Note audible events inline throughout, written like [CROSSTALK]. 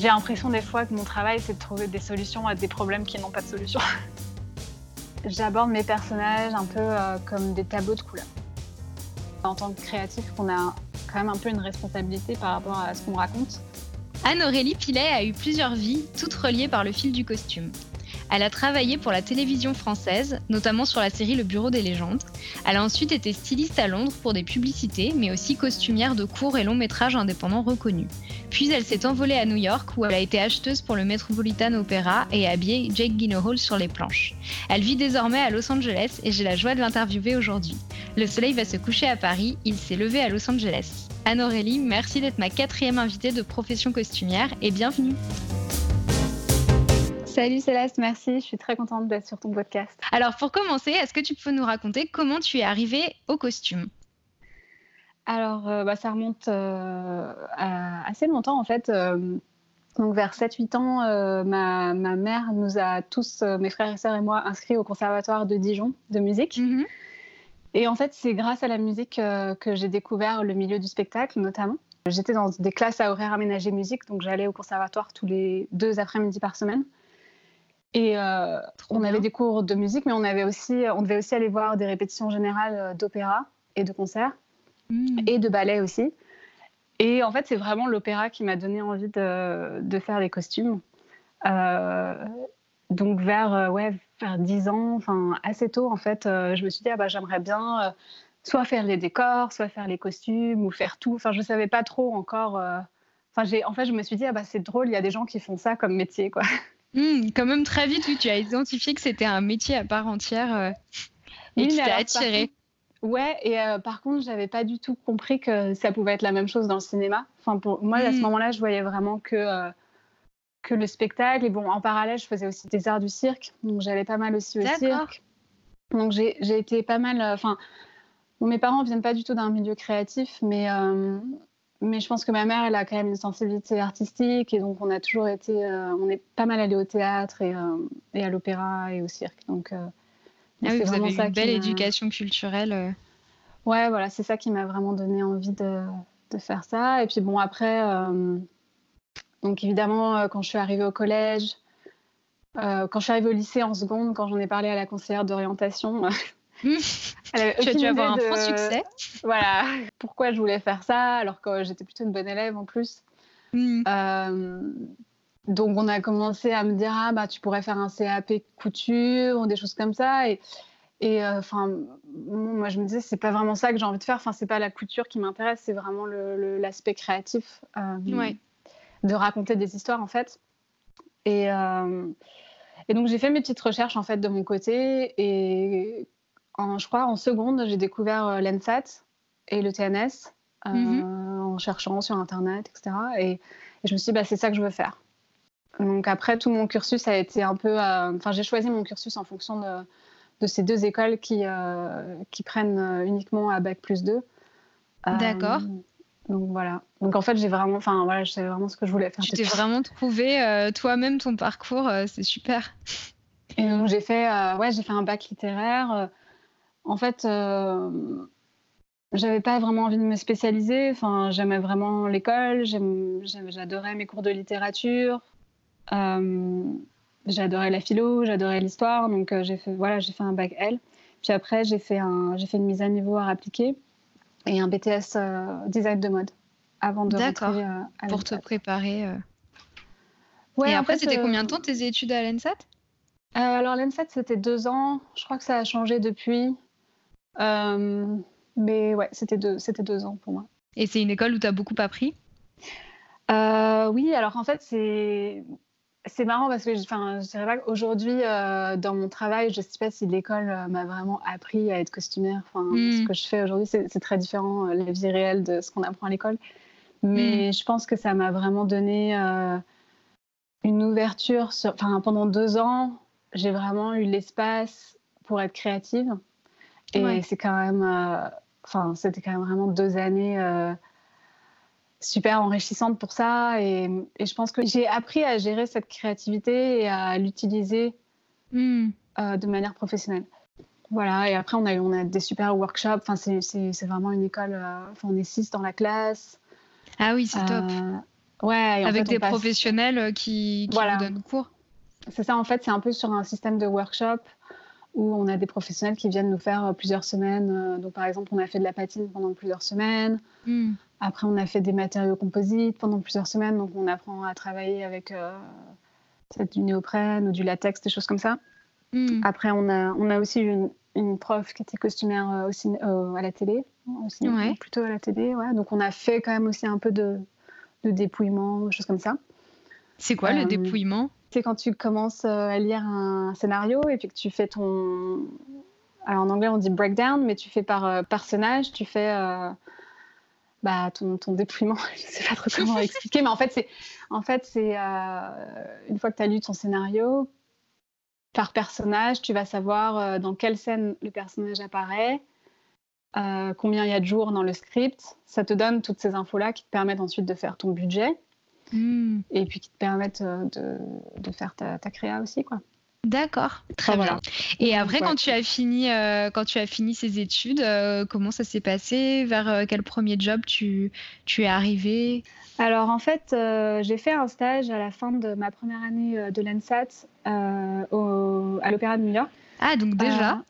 J'ai l'impression des fois que mon travail, c'est de trouver des solutions à des problèmes qui n'ont pas de solution. [LAUGHS] J'aborde mes personnages un peu euh, comme des tableaux de couleurs. En tant que créatif, on a quand même un peu une responsabilité par rapport à ce qu'on raconte. Anne-Aurélie Pilet a eu plusieurs vies, toutes reliées par le fil du costume. Elle a travaillé pour la télévision française, notamment sur la série Le Bureau des légendes. Elle a ensuite été styliste à Londres pour des publicités, mais aussi costumière de courts et longs métrages indépendants reconnus. Puis elle s'est envolée à New York où elle a été acheteuse pour le Metropolitan Opera et a habillé Jake Gyllenhaal sur les planches. Elle vit désormais à Los Angeles et j'ai la joie de l'interviewer aujourd'hui. Le soleil va se coucher à Paris, il s'est levé à Los Angeles. Anne-Aurélie, merci d'être ma quatrième invitée de Profession Costumière et bienvenue. Salut Céleste, merci. Je suis très contente d'être sur ton podcast. Alors pour commencer, est-ce que tu peux nous raconter comment tu es arrivée au costume? Alors euh, bah, ça remonte euh, à assez longtemps en fait. Euh, donc vers 7-8 ans, ma, mère nous a tous, mes frères et sœurs et moi, inscrits au conservatoire de Dijon de musique. Mhm. Et en fait, c'est grâce à la musique que j'ai découvert le milieu du spectacle notamment. J'étais dans des classes à horaire aménagé musique, donc j'allais au conservatoire tous les deux après-midi par semaine. Et euh, on avait des cours de musique, mais on, avait aussi, on devait aussi aller voir des répétitions générales euh, d'opéra et de concert, hmm. et de ballet aussi. Et en fait, c'est vraiment l'opéra qui m'a donné envie de, de, faire les costumes. Euh, donc vers, ouais, vers 10 ans, enfin assez tôt, en fait, je me suis dit, ah, bah, j'aimerais bien soit faire les décors, soit faire les costumes, ou faire tout. Enfin, je ne savais pas trop encore. Enfin, en fait, je me suis dit, ah, bah, c'est drôle, il y a des gens qui font ça comme métier. quoi. [LAUGHS] Hmm, quand même très vite, oui, tu as identifié que c'était un métier à part entière euh, et qui t'a attiré. ouais, et euh, par contre, j'avais pas du tout compris que ça pouvait être la même chose dans le cinéma. Enfin, pour moi, à ce hmm. moment-là, je voyais vraiment que euh, que le spectacle. Et bon, en parallèle, je faisais aussi des arts du cirque, donc j'allais pas mal aussi au cirque. Donc j'ai été pas mal. Enfin, mes parents viennent pas du tout d'un milieu créatif, mais mais je pense que ma mère, elle a quand même une sensibilité artistique et donc on a toujours été, euh, on est pas mal allé au théâtre et, euh, et à l'opéra et au cirque. Donc, euh, ah oui, vous avez une belle éducation culturelle. Ouais, voilà, c'est ça qui m'a vraiment donné envie de, de, faire ça. Et puis bon, après, donc évidemment, quand je suis arrivée au collège, quand je suis arrivée au lycée en seconde, quand j'en ai parlé à la conseillère d'orientation, [LAUGHS] [LAUGHS] tu as dû avoir un franc succès. Voilà, [LAUGHS] pourquoi je voulais faire ça alors que j'étais plutôt une bonne élève en plus. Hmm. Euh, donc on a commencé à me dire ah bah tu pourrais faire un CAP couture ou des choses comme ça et et euh, enfin moi je me disais c'est pas vraiment ça que j'ai envie de faire enfin c'est pas la couture qui m'intéresse c'est vraiment l'aspect créatif euh, de raconter des histoires en fait et et donc j'ai fait mes petites recherches en fait de mon côté et je crois, en seconde, j'ai découvert euh, l'ENSAT et le TNS euh, mhm. en cherchant sur Internet, etc. Et, je me suis dit, bah, c'est ça que je veux faire. Donc après, tout mon cursus a été un peu... Euh, enfin, j'ai choisi mon cursus en fonction de, de ces deux écoles qui, qui prennent uniquement à Bac plus 2. D'accord. Donc voilà. Donc en fait, j'ai vraiment, enfin voilà, je savais vraiment ce que je voulais faire. Tu t'es vraiment trouvé toi-même ton parcours, c'est super. Et donc j'ai fait, ouais, j'ai fait un bac littéraire en fait, euh, j'avais pas vraiment envie de me spécialiser. Enfin, j'aimais vraiment l'école, j'adorais mes cours de littérature, euh, j'adorais la philo, j'adorais l'histoire. Donc euh, j'ai fait, voilà, j'ai fait un bac L. Puis après, j'ai fait, un, j'ai fait une mise à niveau à appliquer et un BTS euh, design de mode avant de rentrer à Pour te préparer. Ouais, et après, c'était combien de temps tes études à l'ENSAT? Alors l'ENSAT, c'était deux ans. Je crois que ça a changé depuis. Euh, mais ouais, c'était deux, c'était deux ans pour moi. Et c'est une école où tu as beaucoup appris? Euh, Oui, alors en fait, c'est. C'est marrant parce que enfin, je dirais pas qu'aujourd'hui, euh, dans mon travail, je ne sais pas si l'école m'a vraiment appris à être costumière. Enfin, Ce hmm. que je fais aujourd'hui, c'est très différent, la vie réelle de ce qu'on apprend à l'école. Mais hmm. je pense que ça m'a vraiment donné une ouverture. Sur... Enfin, pendant deux ans, j'ai vraiment eu l'espace pour être créative. Et c'est quand même, euh, enfin, c'était quand même vraiment deux années euh, super enrichissantes pour ça. Et, et je pense que j'ai appris à gérer cette créativité et à l'utiliser hmm. euh, de manière professionnelle. Voilà, et après, on a, eu, on a des super workshops. Enfin, c'est vraiment une école. On est six dans la classe. Ah oui, c'est top. Ouais, avec des professionnels qui, qui vous donnent cours. C'est ça, en fait, c'est un peu sur un système de workshop où on a des professionnels qui viennent nous faire plusieurs semaines. Donc, par exemple, on a fait de la patine pendant plusieurs semaines. Hmm. Après, on a fait des matériaux composites pendant plusieurs semaines. Donc, on apprend à travailler avec du néoprène ou du latex, des choses comme ça. Hmm. Après, on a, on a aussi une, une prof qui était costumière euh, aussi, euh, à la télé, aussi, plutôt à la télé. Ouais. Donc, on a fait quand même aussi un peu de, de dépouillement, des choses comme ça. C'est quoi le euh, dépouillement? C'est quand tu commences à lire un scénario et puis que tu fais ton. Alors, en anglais, on dit breakdown, mais tu fais par personnage, tu fais bah, ton, ton, dépouillement. [LAUGHS] Je ne sais pas trop comment expliquer, mais en fait, c'est en fait, c'est une fois que tu as lu ton scénario, par personnage, tu vas savoir euh, dans quelle scène le personnage apparaît, euh, combien il y a de jours dans le script. Ça te donne toutes ces infos-là qui te permettent ensuite de faire ton budget hmm. et puis qui te permettent euh, de, de faire ta, ta, créa aussi. quoi. D'accord, très bien. Et après, quand tu as fini, quand tu as fini ces études, comment ça s'est passé? Vers quel premier job tu, tu es arrivé? Alors en fait, euh, j'ai fait un stage à la fin de ma première année euh, de l'ENSAT euh, à l'Opéra de New York. Ah, donc déjà?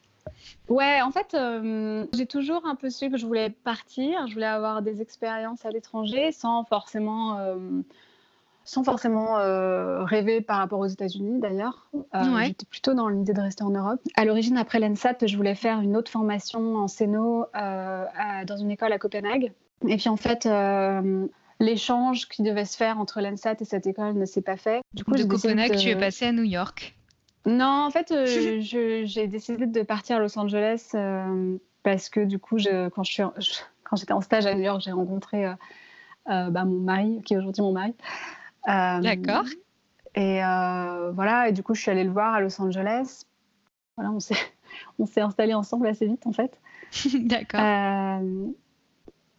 Ouais, en fait, j'ai toujours un peu su que je voulais partir, je voulais avoir des expériences à l'étranger sans forcément, sans forcément rêver par rapport aux États-Unis d'ailleurs. J'étais plutôt dans l'idée de rester en Europe. À l'origine, après l'ENSAT, je voulais faire une autre formation en scéno dans une école à Copenhague. Et puis en fait, l'échange qui devait se faire entre l'ENSAT et cette école ne s'est pas fait. Du coup, de Copenhague, tu es passé à New York Non, en fait, euh, j'ai décidé de partir à Los Angeles euh, parce que du coup, je, quand j'étais en stage à New York, j'ai rencontré euh, bah, mon mari, qui est aujourd'hui mon mari. D'accord. Et voilà, et du coup, je suis allée le voir à Los Angeles. Voilà, on s'est, [LAUGHS] on s'est installés ensemble assez vite, en fait. [LAUGHS] D'accord.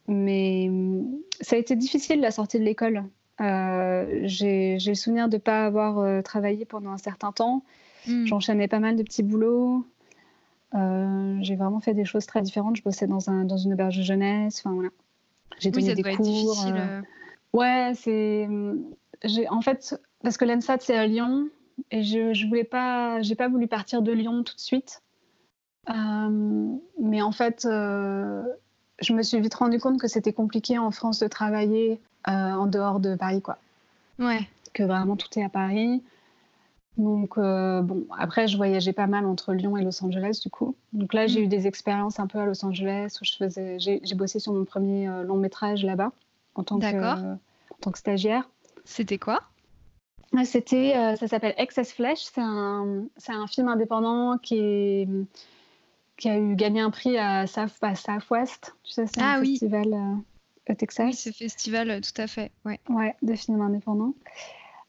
Mais ça a été difficile la sortie de l'école. Euh, j'ai le souvenir de ne pas avoir euh, travaillé pendant un certain temps. Hmm. J'enchaînais pas mal de petits boulots. Euh, j'ai vraiment fait des choses très différentes. Je bossais dans, un, dans une auberge de jeunesse. Enfin, voilà. J'ai donné des cours. difficile. Ouais, c'est. En fait, parce que l'ENSAT, c'est à Lyon. Et je, je voulais pas. J'ai pas voulu partir de Lyon tout de suite. mais en fait je me suis vite rendu compte que c'était compliqué en France de travailler euh, en dehors de Paris, quoi. Ouais. Que vraiment tout est à Paris. Donc, euh, bon, après, je voyageais pas mal entre Lyon et Los Angeles, du coup. Donc là, j'ai mm. eu des expériences un peu à Los Angeles où je faisais, j'ai, bossé sur mon premier euh, long métrage là-bas en tant que, en tant que stagiaire. C'était quoi? C'était, ça s'appelle Excess Flesh. C'est un, c'est un film indépendant qui est qui a eu gagné un prix à, South, Southwest. Tu sais, c'est un ah festival euh, au Texas. Oui, ce festival, euh, tout à fait. Ouais, ouais de films indépendants.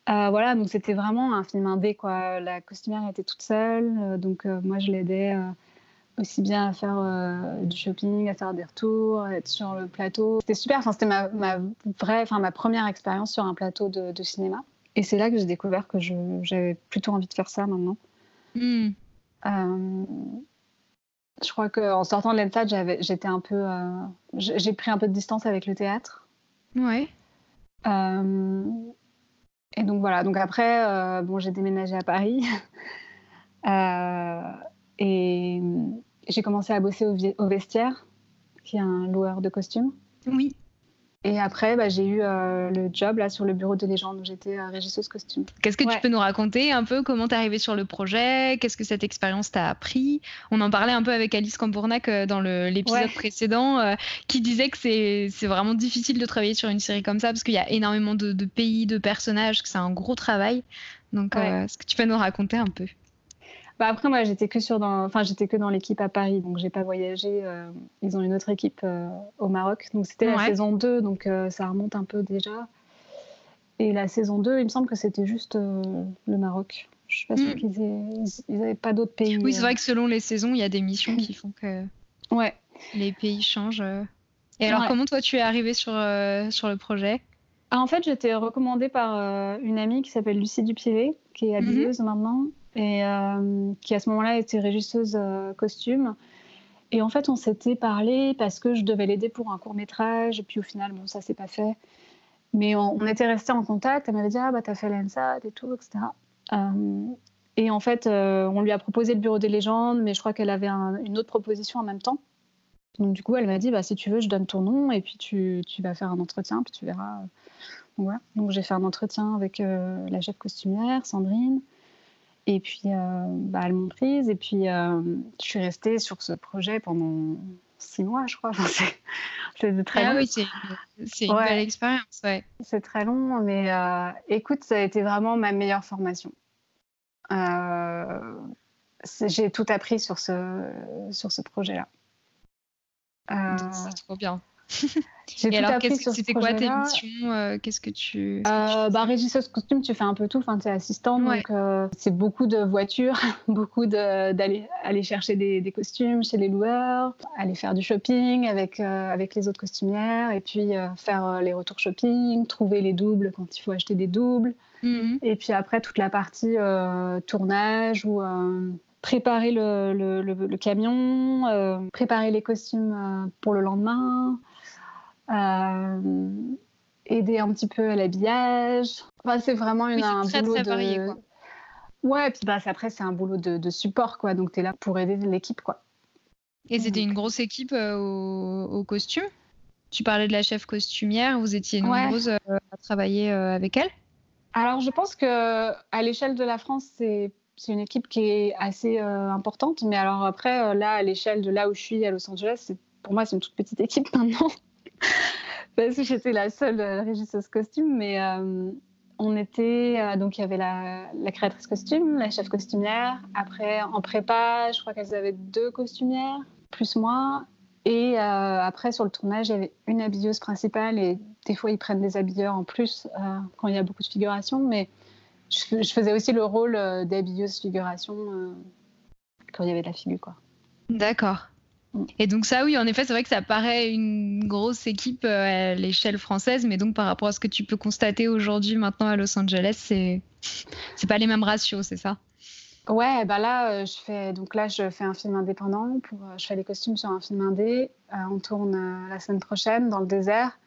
Euh, voilà, donc c'était vraiment un film indé, quoi. La costumière était toute seule, donc moi je l'aidais aussi bien à faire du shopping, à faire des retours, à être sur le plateau. C'était super, enfin, c'était ma, ma, vraie, enfin, ma première expérience sur un plateau de, de cinéma. Et c'est là que j'ai découvert que j'avais plutôt envie de faire ça maintenant. Hmm je crois qu'en sortant de l'ENSAT, j'étais un peu, euh, j'ai pris un peu de distance avec le théâtre. Ouais. Euh, et donc voilà. Donc après, euh, bon, j'ai déménagé à Paris [LAUGHS] et j'ai commencé à bosser au, au, vestiaire, qui est un loueur de costumes. Oui. Et après, bah, j'ai eu euh, le job là sur le bureau de légende où j'étais euh, régisseuse costume. Qu'est-ce que tu peux nous raconter un peu? Comment t'es arrivée sur le projet? Qu'est-ce que cette expérience t'a appris? On en parlait un peu avec Alice Cambournac euh, dans l'épisode précédent, qui disait que c'est vraiment difficile de travailler sur une série comme ça parce qu'il y a énormément de, de, pays, de personnages, que c'est un gros travail. Donc, est-ce que tu peux nous raconter un peu? Bah, après, moi, j'étais que sur dans, enfin, j'étais que dans l'équipe à Paris, donc j'ai pas voyagé. Euh, ils ont une autre équipe euh, au Maroc, donc c'était la saison 2, donc euh, ça remonte un peu déjà. Et la saison 2, il me semble que c'était juste le Maroc. Je suis pas sûre mm. qu'ils n'avaient pas d'autres pays. Oui, c'est vrai que selon les saisons, il y a des missions qui font que [LAUGHS] ouais. les pays changent. Et alors, comment toi, tu es arrivée sur, sur le projet? Ah, En fait, j'étais recommandée par une amie qui s'appelle Lucie Dupivet, qui est habilleuse mm-hmm. maintenant et euh, qui à ce moment-là était régisseuse euh, costume. Et en fait, on s'était parlé parce que je devais l'aider pour un court métrage, et puis au final, bon, ça s'est pas fait. mais on, était restés en contact. Elle m'avait dit Ah, bah, t'as fait l'ENSAT et tout, etc. et en fait, on lui a proposé le bureau des légendes, mais je crois qu'elle avait une autre proposition en même temps. Donc, du coup, elle m'a dit bah, Si tu veux, je donne ton nom et puis tu, tu vas faire un entretien, puis tu verras. Donc, voilà. Donc j'ai fait un entretien avec la chef costumière, Sandrine. Et puis, euh, bah, elles m'ont prise. Et puis, euh, je suis restée sur ce projet pendant six mois, je crois. [LAUGHS] c'est très ah long. oui, c'est une belle expérience. Ouais. C'est très long, mais euh, écoute, ça a été vraiment ma meilleure formation. J'ai tout appris sur ce, sur ce projet-là. C'est trop bien. Et alors, c'était quoi tes missions euh, Qu'est-ce que tu. Euh, bah, régisseuse costume, tu fais un peu tout. Enfin, tu es assistante, donc euh, c'est beaucoup de voitures, [LAUGHS] beaucoup d'aller aller chercher des, costumes chez les loueurs, aller faire du shopping avec, avec les autres costumières, et puis faire les retours shopping, trouver les doubles quand il faut acheter des doubles. Mhm. Et puis après, toute la partie tournage ou préparer le, le, le camion, préparer les costumes pour le lendemain, euh, aider un petit peu à l'habillage. Enfin, c'est vraiment une, un boulot de... Varié, quoi. Ouais, et puis bah, après, c'est un boulot de, support, quoi. Donc, tu es là pour aider l'équipe, quoi. Et c'était une grosse équipe euh, au, costume? Tu parlais de la chef costumière, vous étiez nombreuses euh, à travailler avec elle? Alors, je pense que à l'échelle de la France, c'est une équipe qui est assez importante. Mais alors après, là, à l'échelle de là où je suis, à Los Angeles, pour moi, c'est une toute petite équipe [LAUGHS] maintenant. [LAUGHS] parce que j'étais la seule euh, régisseuse costume, mais euh, on était euh, donc il y avait la, créatrice costume, la chef costumière. Après en prépa, je crois qu'elles avaient deux costumières plus moi. Et après sur le tournage, il y avait une habilleuse principale et des fois ils prennent des habilleurs en plus quand il y a beaucoup de figuration, mais je, je faisais aussi le rôle d'habilleuse figuration quand il y avait de la figure quoi. D'accord. Et donc ça, oui, en effet, c'est vrai que ça paraît une grosse équipe euh, à l'échelle française, mais donc par rapport à ce que tu peux constater aujourd'hui, maintenant à Los Angeles, c'est c'est pas les mêmes ratios, c'est ça? Ouais, bah là, euh, je fais donc là, je fais un film indépendant. Pour, euh, je fais les costumes sur un film indé. on tourne la semaine prochaine dans le désert,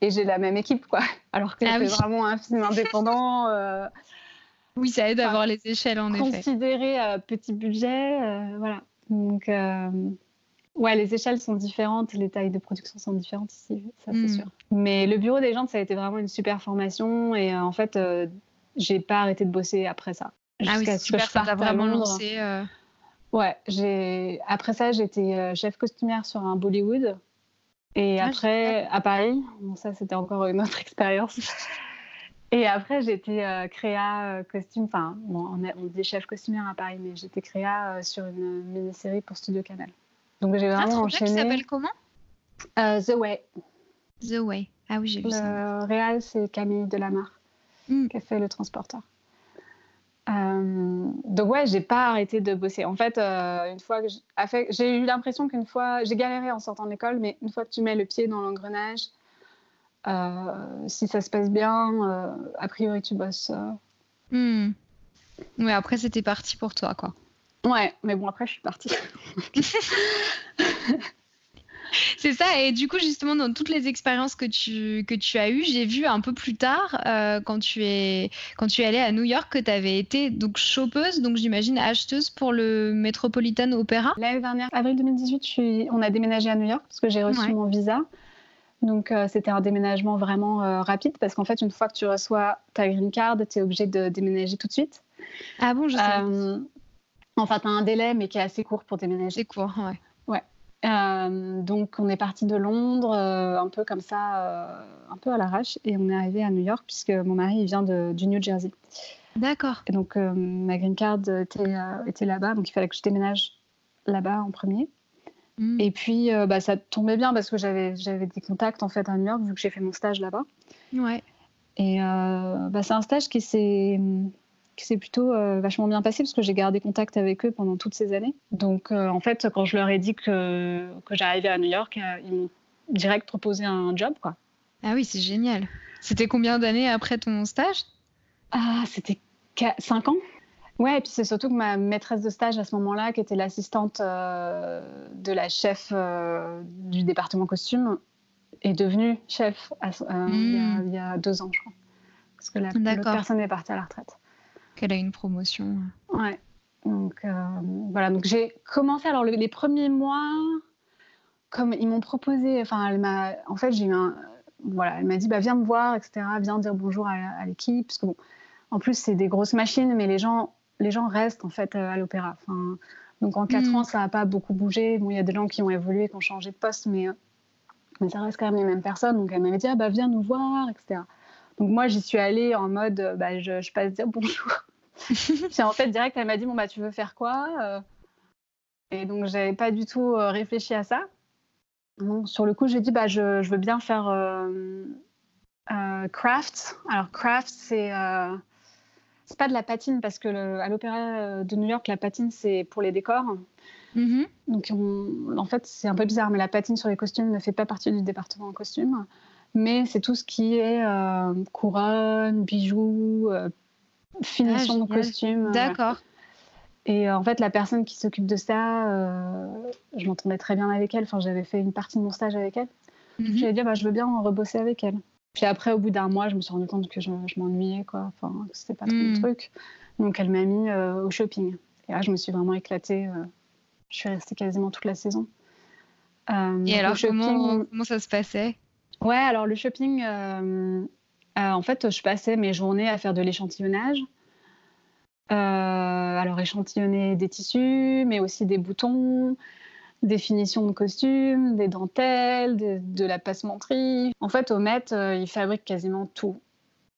et j'ai la même équipe, quoi. [LAUGHS] Alors que ah c'est vraiment un film indépendant. [LAUGHS] oui, ça aide d'avoir les échelles, en effet. Considéré petit budget, voilà. Donc Ouais, les échelles sont différentes, les tailles de production sont différentes ici, ça c'est hmm. sûr. Mais le bureau des gens, ça a été vraiment une super formation et euh, en fait, euh, j'ai pas arrêté de bosser après ça. Ah oui, c'est super, ça t'a vraiment lancé. Euh. Ouais, j'ai après ça, j'étais chef costumière sur un Bollywood et ah, après à Paris. Bon, ça, c'était encore une autre [LAUGHS] expérience. Et après, j'étais créa costume, enfin, on, on, dit chef costumière à Paris, mais j'étais créa sur une mini-série pour Studio Canal. Donc j'ai vraiment ah, enchaîné. s'appelle comment? Euh, The Way. The Way. Ah oui, j'ai vu ça. Le réal, c'est Camille Delamarre mm. qui a fait le transporteur. Euh, donc ouais, j'ai pas arrêté de bosser. En fait, euh, une fois que j'ai eu l'impression qu'une fois, j'ai galéré en sortant de l'école, mais une fois que tu mets le pied dans l'engrenage, si ça se passe bien, a priori tu bosses. Mm. Ouais, après c'était parti pour toi, quoi. Ouais, mais bon, après, je suis partie. [LAUGHS] C'est ça, et du coup, justement, dans toutes les expériences que tu, que tu as eues, j'ai vu un peu plus tard, euh, quand, tu es, quand tu es allée à New York, que tu avais été donc chopeuse, donc j'imagine acheteuse pour le Metropolitan Opera. L'année dernière, avril 2018, je suis... on a déménagé à New York parce que j'ai reçu mon visa. Donc, euh, c'était un déménagement vraiment euh, rapide parce qu'en fait, une fois que tu reçois ta green card, tu es obligé de déménager tout de suite. Ah bon, je sais. Enfin, tu as un délai, mais qui est assez court pour déménager. C'est court, ouais. Ouais. Euh, donc, on est parti de Londres, euh, un peu comme ça, euh, un peu à l'arrache, et on est arrivé à New York, puisque mon mari il vient de, du New Jersey. D'accord. Et donc, ma green card était, était là-bas, donc il fallait que je déménage là-bas en premier. Hmm. Et puis, bah, ça tombait bien parce que j'avais des contacts en fait à New York, vu que j'ai fait mon stage là-bas. Ouais. Et bah, c'est un stage qui s'est qui s'est plutôt euh, vachement bien passé parce que j'ai gardé contact avec eux pendant toutes ces années. Donc euh, en fait, quand je leur ai dit que, que j'arrivais à New York, euh, ils m'ont direct proposé un job. Quoi. Ah oui, c'est génial. C'était combien d'années après ton stage? Ah, c'était 5 ans. Ouais, et puis c'est surtout que ma maîtresse de stage à ce moment-là, qui était l'assistante de la chef du département costume, est devenu chef hmm. il, y a, deux ans, je crois. Parce que la personne est partie à la retraite. Qu'elle a une promotion. Ouais. Donc voilà, donc j'ai commencé alors les premiers mois, comme ils m'ont proposé, enfin elle m'a, en fait j'ai eu un, voilà, elle m'a dit bah viens me voir, etc. Viens dire bonjour à, l'équipe, parce que bon, en plus c'est des grosses machines, mais les gens, les gens restent en fait à l'opéra. Enfin, donc en quatre hmm. ans ça n'a pas beaucoup bougé. Bon, il y a des gens qui ont évolué, qui ont changé de poste, mais mais ça reste quand même les mêmes personnes. Donc elle m'avait dit ah bah viens nous voir, etc. Donc moi j'y suis allée en mode bah je, je passe dire bonjour. [LAUGHS] Puis en fait direct elle m'a dit bon bah tu veux faire quoi euh? Et donc j'avais pas du tout euh, réfléchi à ça sur le coup, j'ai dit, bah, je, veux bien faire euh, euh, craft. Alors, craft, c'est euh, c'est pas de la patine parce que à l'Opéra de New York, la patine, c'est pour les décors. Mm-hmm. Donc, en fait, c'est un peu bizarre, mais la patine sur les costumes ne fait pas partie du département en costume. Mais c'est tout ce qui est couronne, bijoux, finition ah, de costume. D'accord. Et euh, en fait, la personne qui s'occupe de ça, euh, je m'entendais très bien avec elle. Enfin, j'avais fait une partie de mon stage avec elle. Mm -hmm. J'ai dit, bah, je veux bien rebosser avec elle. Puis après, au bout d'un mois, je me suis rendu compte que je, m'ennuyais, quoi. Enfin, c'était pas trop mon mhm. truc. Donc, elle m'a mis euh, au shopping. Et là, je me suis vraiment éclatée. je suis restée quasiment toute la saison. Et alors, comment, comment, ça se passait? Ouais, alors le shopping, en fait, je passais mes journées à faire de l'échantillonnage. Euh, alors échantillonner des tissus, mais aussi des boutons, des finitions de costumes, des dentelles, de, la passementerie. En fait, au Met, euh, ils fabriquent quasiment tout.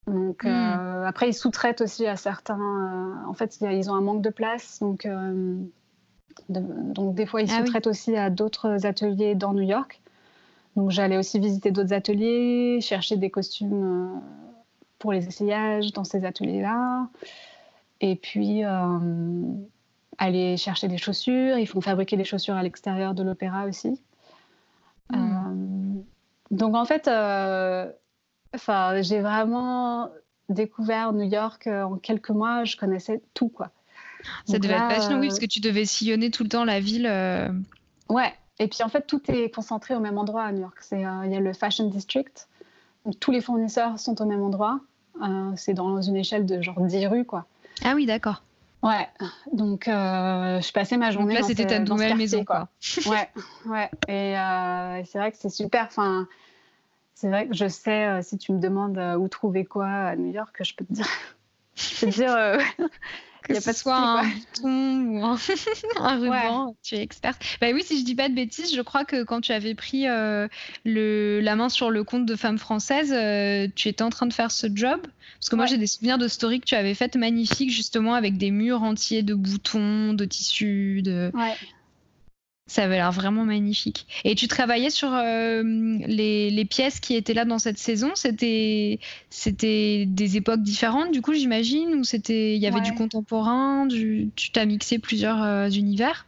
Donc, euh, hmm. après, ils sous-traitent aussi à certains. en fait, ils ont un manque de place. Donc, donc des fois, ils ah sous-traitent aussi à d'autres ateliers dans New York. Donc, j'allais aussi visiter d'autres ateliers, chercher des costumes pour les essayages dans ces ateliers-là. Et puis, euh, aller chercher des chaussures. Ils font fabriquer des chaussures à l'extérieur de l'opéra aussi. Hmm. Euh, donc, en fait, euh, j'ai vraiment découvert New York en quelques mois. Je connaissais tout, quoi. Ça devait être passionnant, oui, parce que tu devais sillonner tout le temps la ville. Ouais. Et puis, en fait, tout est concentré au même endroit à New York. Il y a le Fashion District. Tous les fournisseurs sont au même endroit. c'est dans une échelle de genre 10 rues, quoi. Ah oui, d'accord. Ouais, donc euh, je passais ma journée. Donc là, c'était ta nouvelle maison, quoi. [LAUGHS] ouais, ouais. Et euh, c'est vrai que c'est super. Enfin, c'est vrai que je sais, euh, si tu me demandes où trouver quoi à New York, je peux te dire. [LAUGHS] je peux te dire. Que ce pas soit un bouton ou un, [LAUGHS] ruban, tu es experte. Bah oui, si je dis pas de bêtises, je crois que quand tu avais pris euh, le, la main sur le compte de femmes françaises, euh, tu étais en train de faire ce job. Parce que moi, j'ai des souvenirs de stories que tu avais faites magnifiques, justement, avec des murs entiers de boutons, de tissus, de. Ouais. Ça avait l'air vraiment magnifique. Et tu travaillais sur euh, les, pièces qui étaient là dans cette saison? C'était c'était des époques différentes, du coup, j'imagine, ou c'était il y avait du contemporain. Tu t'as mixé plusieurs euh, univers?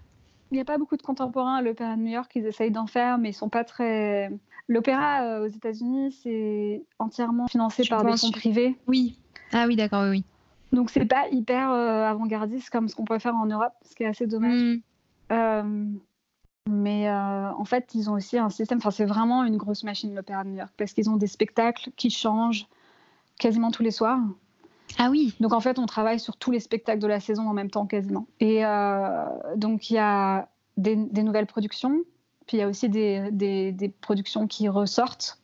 Il n'y a pas beaucoup de contemporain à l'Opéra de New York. Ils essayent d'en faire, mais ils sont pas très. L'opéra euh, aux États-Unis, c'est entièrement financé par des fonds privés. Oui. Ah oui, d'accord, oui, oui. Donc c'est pas hyper avant-gardiste comme ce qu'on peut faire en Europe, ce qui est assez dommage. Hmm. Mais euh, en fait, ils ont aussi un système, enfin, c'est vraiment une grosse machine, l'Opéra de New York, parce qu'ils ont des spectacles qui changent quasiment tous les soirs. Ah oui. Donc en fait, on travaille sur tous les spectacles de la saison en même temps quasiment. Et euh, donc il y a des, nouvelles productions, puis il y a aussi des, des, productions qui ressortent.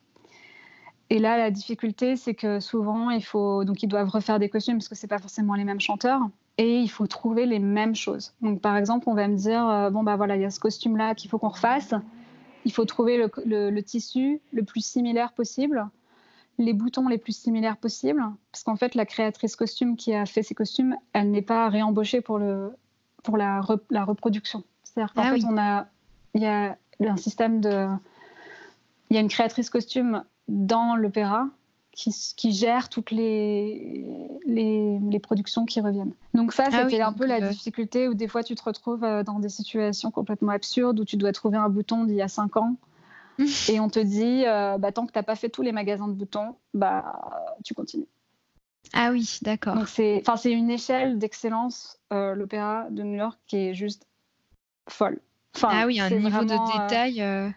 Et là, la difficulté, c'est que souvent, il faut donc ils doivent refaire des costumes parce que c'est pas forcément les mêmes chanteurs et il faut trouver les mêmes choses. Donc, par exemple, on va me dire euh, bon, bah voilà, il y a ce costume-là qu'il faut qu'on refasse. Il faut trouver le, tissu le plus similaire possible, les boutons les plus similaires possibles, parce qu'en fait, la créatrice costume qui a fait ces costumes, elle n'est pas réembauchée pour, le, pour la, la reproduction. C'est-à-dire qu'en ah fait, on a, il y a un système de. Il y a une créatrice costume dans l'opéra qui, gère toutes les, les, productions qui reviennent. Donc ça, ah c'était un peu la euh, difficulté où des fois tu te retrouves euh, dans des situations complètement absurdes où tu dois trouver un bouton d'il y a cinq ans [LAUGHS] et on te dit, euh, bah, tant que tu n'as pas fait tous les magasins de boutons, bah, tu continues. Ah oui, d'accord. Donc c'est, c'est une échelle d'excellence, l'opéra de New York, qui est juste folle. ah oui, un niveau de détail.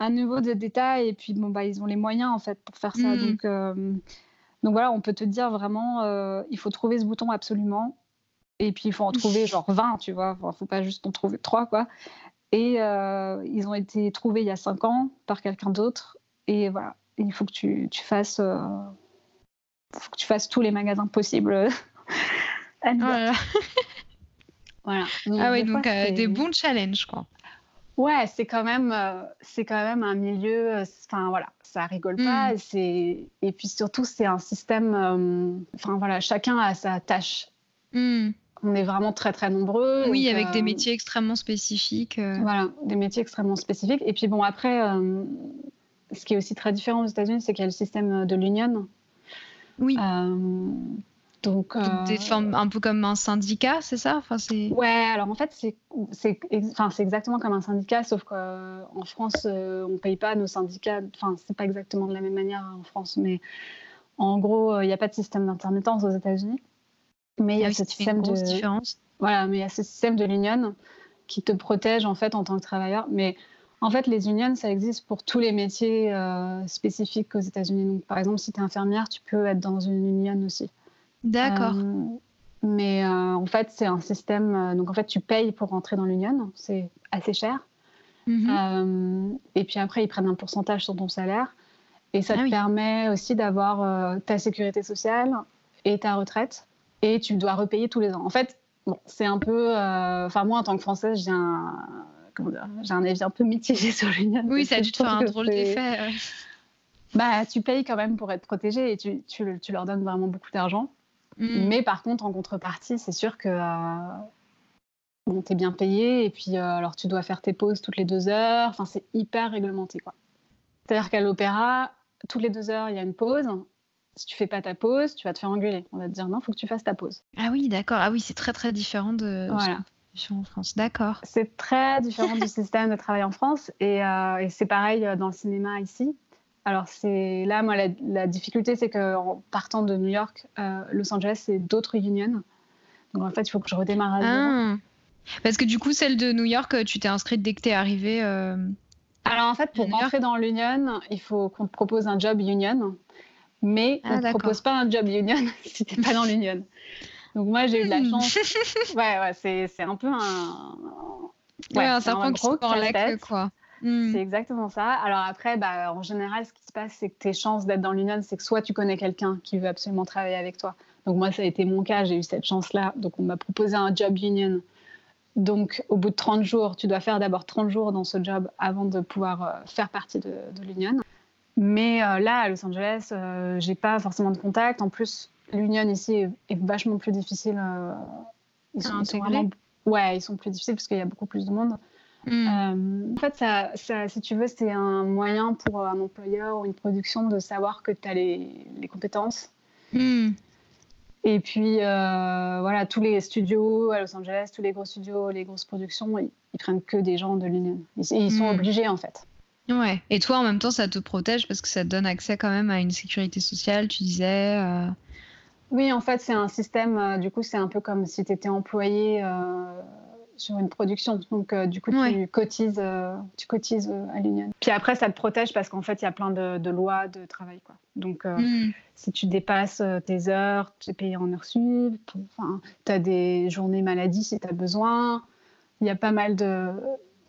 Un niveau de détail et puis bon bah ils ont les moyens en fait pour faire ça. Mm. Donc euh, donc voilà, on peut te dire vraiment, euh, il faut trouver ce bouton absolument. Et puis il faut en trouver genre 20, tu vois. Enfin, faut pas juste en trouver 3 quoi. Et euh, ils ont été trouvés il y a 5 ans par quelqu'un d'autre. Et voilà, il faut que tu, tu fasses, euh, faut que tu fasses tous les magasins possibles. [LAUGHS] Voilà. Ah oui, donc fois, euh, c'est- des bons challenges, quoi. Ouais, c'est quand même, euh, c'est quand même un milieu. euh, Enfin voilà, ça rigole pas. Mm. et C'est et puis surtout c'est un système. euh, Enfin voilà, chacun a sa tâche. Hmm. On est vraiment très très nombreux. Oui, donc, avec des métiers extrêmement spécifiques. Voilà, des métiers extrêmement spécifiques. Et puis bon après, ce qui est aussi très différent aux États-Unis, c'est qu'il y a le système de l'union. Oui. Euh, donc, euh, des formes un peu comme un syndicat, c'est ça? Enfin. Ouais, alors en fait, c'est enfin, exactement comme un syndicat, sauf qu'en France, euh, on ne paye pas nos syndicats. Enfin, c'est pas exactement de la même manière en France, mais en gros, euh, il n'y a pas de système d'intermittence aux États-unis. Mais il y Ah a oui, ce système de différence. voilà, mais il y a ce système de l'union qui te protège en fait en tant que travailleur. Mais en fait, les unions, ça existe pour tous les métiers euh, spécifiques aux États-Unis. Donc, par exemple, si tu es infirmière, tu peux être dans une union aussi. D'accord. Euh, mais euh, en fait, c'est un système. euh, donc, en fait, tu payes pour rentrer dans l'union. C'est assez cher. Mhm. Et puis après, ils prennent un pourcentage sur ton salaire. Et ça Ah te oui. permet aussi d'avoir euh, ta sécurité sociale et ta retraite. Et tu dois repayer tous les ans. En fait, bon, c'est un peu. euh, Enfin, moi, en tant que Française, j'ai un. Comment dire J'ai un avis un peu mitigé [LAUGHS] sur l'union. oui, ça a dû te faire un drôle d'effet. Bah, tu payes quand même pour être protégé et tu, tu, tu leur donnes vraiment beaucoup d'argent. Mm. Mais par contre, en contrepartie, c'est sûr que euh, bon, tu es bien payé et puis euh, alors tu dois faire tes pauses toutes les deux heures. Enfin, c'est hyper réglementé. quoi. C'est-à-dire qu'à l'opéra, toutes les deux heures, il y a une pause. Si tu fais pas ta pause, tu vas te faire engueuler. On va te dire non, faut que tu fasses ta pause. Ah oui, d'accord. Ah oui, c'est très très différent de Voilà. en France. D'accord. C'est très différent du [LAUGHS] système de travail en France et, euh, et c'est pareil euh, dans le cinéma ici. Alors c'est là, moi, la, la difficulté, c'est qu'en partant de New York, euh, Los Angeles, c'est d'autres unions. Donc en fait, il faut que je redémarre à. Ah. Parce que du coup, celle de New York, euh, tu t'es inscrite dès que t'es arrivée. euh, Alors en fait, pour rentrer dans l'union, il faut qu'on te propose un job union, mais Ah, on ne propose pas un job union [LAUGHS] si tu n'es pas dans l'union. Donc moi, j'ai eu de la Hmm. chance. [LAUGHS] Ouais, ouais, c'est un peu un... Ouais, un serpent qui se la quoi. Mm. C'est exactement ça. Alors après, bah, en général, ce qui se passe, c'est que tes chances d'être dans l'union, c'est que soit tu connais quelqu'un qui veut absolument travailler avec toi. Donc moi, ça a été mon cas, j'ai eu cette chance-là. Donc on m'a proposé un job union. Donc au bout de 30 jours, tu dois faire d'abord 30 jours dans ce job avant de pouvoir euh, faire partie de, de l'union. Mais euh, là, à Los Angeles, euh, j'ai pas forcément de contact. En plus, l'union ici est, est vachement plus difficile. euh, ils, sont, ils sont intégrer vraiment... Ouais, ils sont plus difficiles parce qu'il y a beaucoup plus de monde. Mm. Euh, en fait, ça, ça- si tu veux, c'est un moyen pour un employeur ou une production de savoir que tu as les, les compétences. Mm. Et puis, euh, voilà, tous les studios à Los Angeles, tous les gros studios, les grosses productions, ils, ils prennent que des gens de l'Union. Ils, ils sont Mm. obligés, en fait. Ouais. Et toi, en même temps, ça te protège parce que ça te donne accès quand même à une sécurité sociale, tu disais. euh, Oui, en fait, c'est un système, euh, du coup, c'est un peu comme si tu étais employé euh, sur une production. Donc, euh, du coup, tu cotises, euh, tu cotises euh, à l'Union. Puis après, ça te protège parce qu'en fait, il y a plein de, de lois de travail. Quoi. Donc, mm. si tu dépasses tes heures, tu es payé en heures sup. Enfin, tu as des journées maladie si tu as besoin. Il y a pas mal de.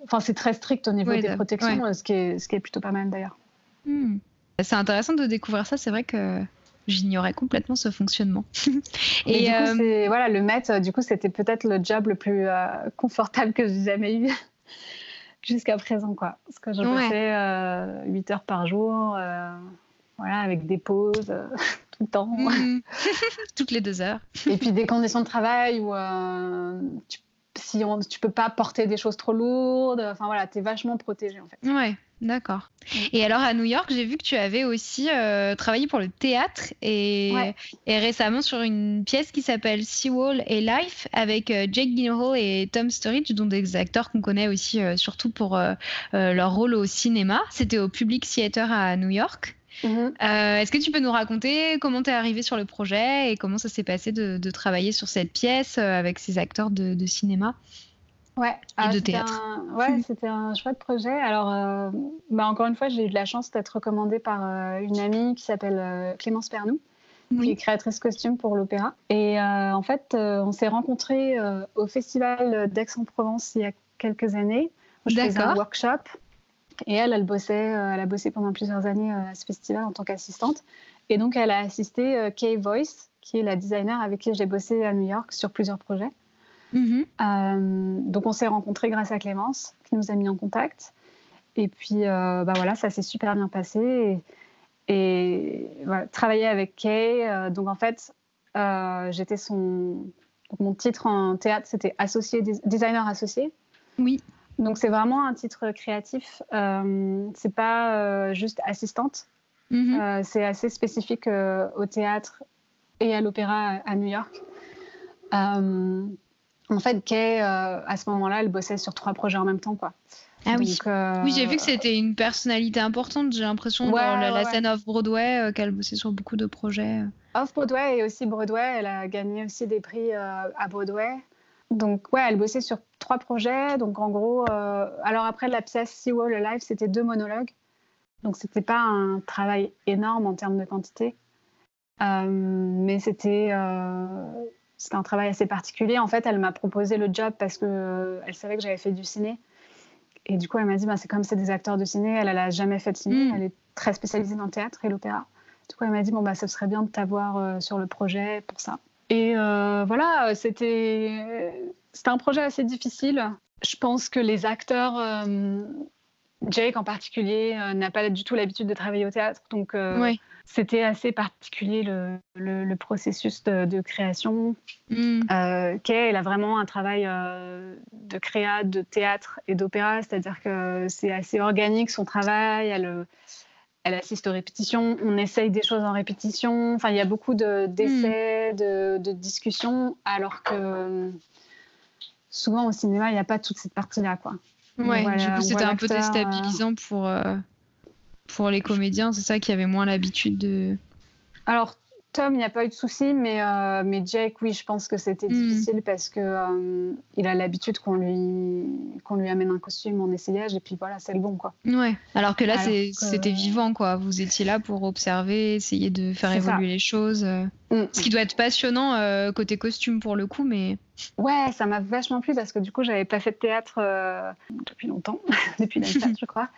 Enfin, c'est très strict au niveau Ouais, des de- protections, ce, qui est, ce qui est plutôt pas mal d'ailleurs. Hmm. C'est intéressant de découvrir ça. C'est vrai que j'ignorais complètement ce fonctionnement. [LAUGHS] Et Et du coup, euh, voilà, le maître, euh, du coup, c'était peut-être le job le plus euh, confortable que j'ai jamais eu [LAUGHS] jusqu'à présent, quoi. Parce que je Ouais. bossais euh, 8 heures par jour, euh, voilà, avec des pauses euh, [LAUGHS] tout le temps. hmm. toutes les deux heures. Et puis des conditions de travail où euh, tu, si on, tu peux pas porter des choses trop lourdes. Enfin voilà, t'es vachement protégé en fait. Ouais, d'accord. Et alors à New York, j'ai vu que tu avais aussi euh, travaillé pour le théâtre et, Ouais. et récemment sur une pièce qui s'appelle Seawall et Life avec euh, Jake Gyllenhaal et Tom Sturridge, dont des acteurs qu'on connaît aussi euh, surtout pour leur rôle au cinéma. C'était au Public Theater à New York. Euh, Est-ce que tu peux nous raconter comment tu es arrivé sur le projet et comment ça s'est passé de, de travailler sur cette pièce avec ces acteurs de, de cinéma? Ouais, ah, de c'était théâtre. un- ouais, [LAUGHS] c'était un chouette projet. Alors, euh, bah, encore une fois, j'ai eu de la chance d'être recommandée par euh, une amie qui s'appelle euh, Clémence Pernou, qui est créatrice costume pour l'opéra. Et en fait, on s'est rencontrés au festival d'Aix-en-Provence il y a quelques années. Où je faisais un workshop. Et elle, elle bossait, elle a bossé pendant plusieurs années à ce festival en tant qu'assistante. Et donc, elle a assisté Kay Voice, qui est la designer avec qui j'ai bossé à New York sur plusieurs projets. Mhm. Euh, donc on s'est rencontrés grâce à Clémence qui nous a mis en contact. Et puis euh, bah voilà, ça s'est super bien passé. Et, et voilà, travailler avec Kay. euh, donc en fait, j'étais son. donc, mon titre en théâtre, c'était associé, designer associé. Oui. Donc c'est vraiment un titre créatif. C'est pas juste assistante. Mhm. C'est assez spécifique au théâtre et à l'opéra à New York. En fait, Kay, euh, à ce moment-là, elle bossait sur trois projets en même temps. Quoi. Ah oui. Euh, Oui, j'ai vu que c'était une personnalité importante. J'ai l'impression Ouais, dans la, la ouais, scène off-Broadway euh, qu'elle bossait sur beaucoup de projets. Off-Broadway et aussi Broadway, elle a gagné aussi des prix euh, à Broadway. Donc, ouais, elle bossait sur trois projets. Donc, en gros, euh, alors après la pièce Seawall Alive, c'était deux monologues. Donc, c'était pas un travail énorme en termes de quantité. Euh, mais c'était euh, c'était un travail assez particulier. En fait, elle m'a proposé le job parce que euh, elle savait que j'avais fait du ciné. Et du coup, elle m'a dit, bah, c'est comme c'est des acteurs de ciné, elle, elle a jamais fait de ciné, Mm. elle est très spécialisée dans le théâtre et l'opéra. Du coup, elle m'a dit, bon, bah, ce serait bien de t'avoir euh, sur le projet pour ça. Et euh, voilà, c'était un projet assez difficile. Je pense que les acteurs, euh, Jake en particulier, n'a pas du tout l'habitude de travailler au théâtre. Donc, Ouais. C'était assez particulier le, le- le processus de, de création. Mm. Euh, Kay, elle a vraiment un travail euh, de créa, de théâtre et d'opéra, c'est-à-dire que c'est assez organique son travail. Elle, elle assiste aux répétitions, on essaye des choses en répétition. Enfin, il y a beaucoup de- d'essais, de, de discussions, alors que souvent au cinéma, il n'y a pas toute cette partie-là, quoi. Ouais, du coup, c'était un peu euh, déstabilisant pour, euh, pour les comédiens. C'est ça qui avait moins l'habitude de. Alors, Tom, il n'y a pas eu de souci, mais, euh, mais Jake, oui, je pense que c'était Mm. difficile parce que euh, il a l'habitude qu'on lui, qu'on lui amène un costume en essayage et puis voilà, c'est le bon, quoi. Ouais. Alors que là, que- c'était vivant, quoi. Vous étiez là pour observer, essayer de faire ça. évoluer les choses. Mm. Ce qui doit être passionnant euh, côté costume pour le coup, mais. Ouais, ça m'a vachement plu parce que du coup, j'avais pas fait de théâtre euh, depuis longtemps, [LAUGHS] depuis la théâtre, je crois.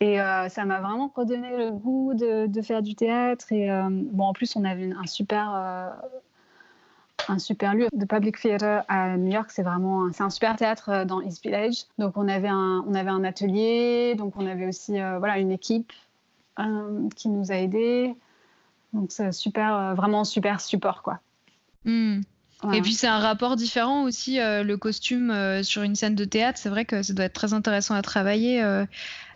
Et euh, ça m'a vraiment redonné le goût de, de faire du théâtre. Et bon, en plus, on avait une- un super, un super lieu de Public Theatre à New York. C'est vraiment, un- c'est un super théâtre dans East Village. Donc, on avait un, on avait un atelier. Donc, on avait aussi, voilà, une équipe qui nous a aidés. Donc, c'est super, euh, vraiment super support, quoi. Mm. Voilà. Et puis c'est un rapport différent aussi, euh, le costume euh, sur une scène de théâtre. C'est vrai que ça doit être très intéressant à travailler euh,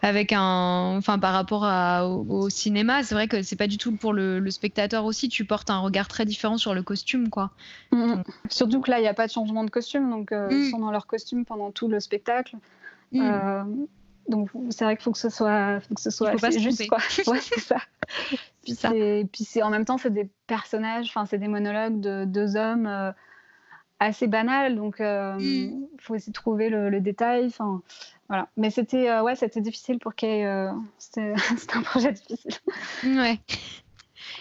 avec un, enfin par rapport à- au, au cinéma. C'est vrai que c'est pas du tout pour le, le spectateur aussi. Tu portes un regard très différent sur le costume, quoi. Mm, mm. Surtout que là, il n'y a pas de changement de costume, donc euh, Mm. ils sont dans leur costume pendant tout le spectacle. Mm. Euh, donc c'est vrai qu'il faut que ce soit, faut que ce soit assez juste, quoi. [LAUGHS] Ouais, c'est ça. Puis ça. Puis c'est en même temps, c'est des personnages, enfin c'est des monologues de deux hommes euh, assez banals, donc il Mm. faut aussi trouver le, le détail. Enfin voilà. Mais c'était euh, ouais, c'était difficile pour Kay. euh, c'était [LAUGHS] un projet difficile. Ouais.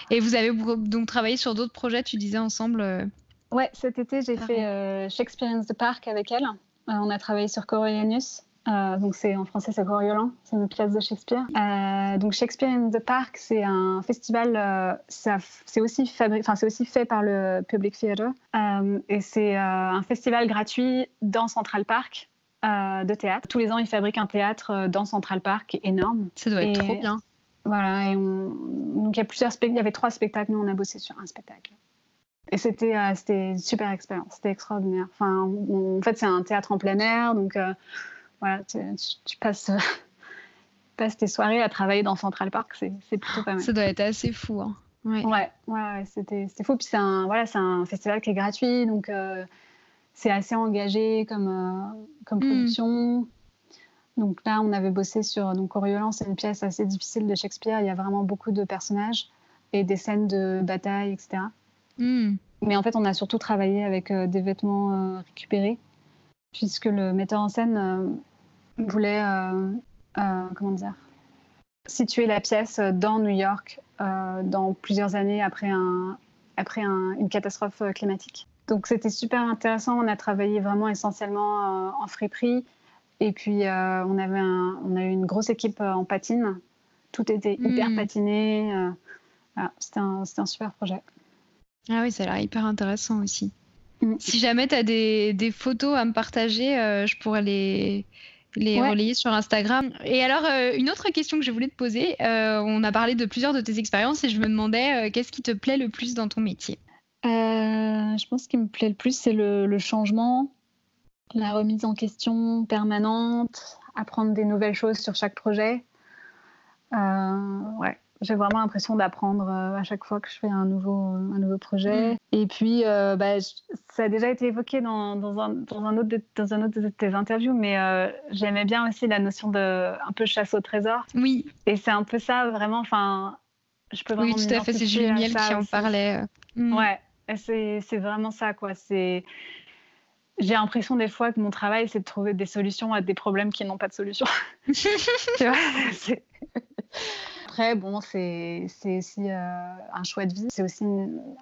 Et vous avez donc travaillé sur d'autres projets, tu disais ensemble. euh, Ouais, cet été, j'ai Ah fait euh, Shakespeare in the Park avec elle. Euh, on a travaillé sur Coriolanus. Euh, donc c'est en français c'est Coriolan, c'est une pièce de Shakespeare. Euh, donc Shakespeare in the Park, c'est un festival, euh, c'est aussi, fabri- enfin, c'est aussi fait par le Public Theatre Euh, et c'est un festival gratuit dans Central Park de théâtre. Tous les ans, ils fabriquent un théâtre dans Central Park énorme. Ça doit être Et- trop bien. Voilà, et on... donc il y a plusieurs spectacles, il y avait trois spectacles, nous on a bossé sur un spectacle. Et c'était c'était une super expérience, c'était extraordinaire. Enfin, on- en fait, c'est un théâtre en plein air, donc voilà, tu, tu- tu passes, [LAUGHS] passes tes soirées à travailler dans Central Park, c'est plutôt pas mal. Ça doit être assez fou. hein. Ouais. Ouais, ouais, c'était fou. Puis c'est un, voilà, un festival qui est gratuit, donc euh, c'est assez engagé comme, euh, comme Mm. production. Donc là, on avait bossé sur donc Coriolan, c'est une pièce assez difficile de Shakespeare. Il y a vraiment beaucoup de personnages et des scènes de bataille, etc. Mm. Mais en fait, on a surtout travaillé avec euh, des vêtements euh, récupérés. puisque le metteur en scène voulait, comment dire, situer la pièce dans New York dans plusieurs années après, un, après une catastrophe climatique. Donc c'était super intéressant. On a travaillé vraiment essentiellement en friperie. Et puis on, avait on a eu une grosse équipe en patine. Tout était hyper hmm. patiné. c'était un, un super projet. Ah oui, ça a l'air hyper intéressant aussi. Mm. Si jamais tu as des, des, photos à me partager, euh, je pourrais les, les relayer sur Instagram. Et alors, euh, une autre question que je voulais te poser, euh, on a parlé de plusieurs de tes expériences et je me demandais qu'est-ce qui te plaît le plus dans ton métier? Je pense qu'il me plaît le plus, c'est le, le, changement, la remise en question permanente, apprendre des nouvelles choses sur chaque projet. ouais, j'ai vraiment l'impression d'apprendre euh, à chaque fois que je fais un nouveau, un nouveau projet. Mm. Et puis, euh, bah, ça a déjà été évoqué dans, dans, un, dans, un, autre de, dans un autre de tes interviews, mais euh, j'aimais bien aussi la notion de un peu chasse au trésor. Oui. Et c'est un peu ça, vraiment. Enfin, je peux vraiment. Oui, tout à fait. C'est Julie Miel qui en parlait. Mm. Ouais, c'est vraiment ça, quoi. C'est j'ai l'impression des fois que mon travail, c'est de trouver des solutions à des problèmes qui n'ont pas de solution. [LAUGHS] tu vois après, bon, c'est aussi euh, un choix de vie. C'est aussi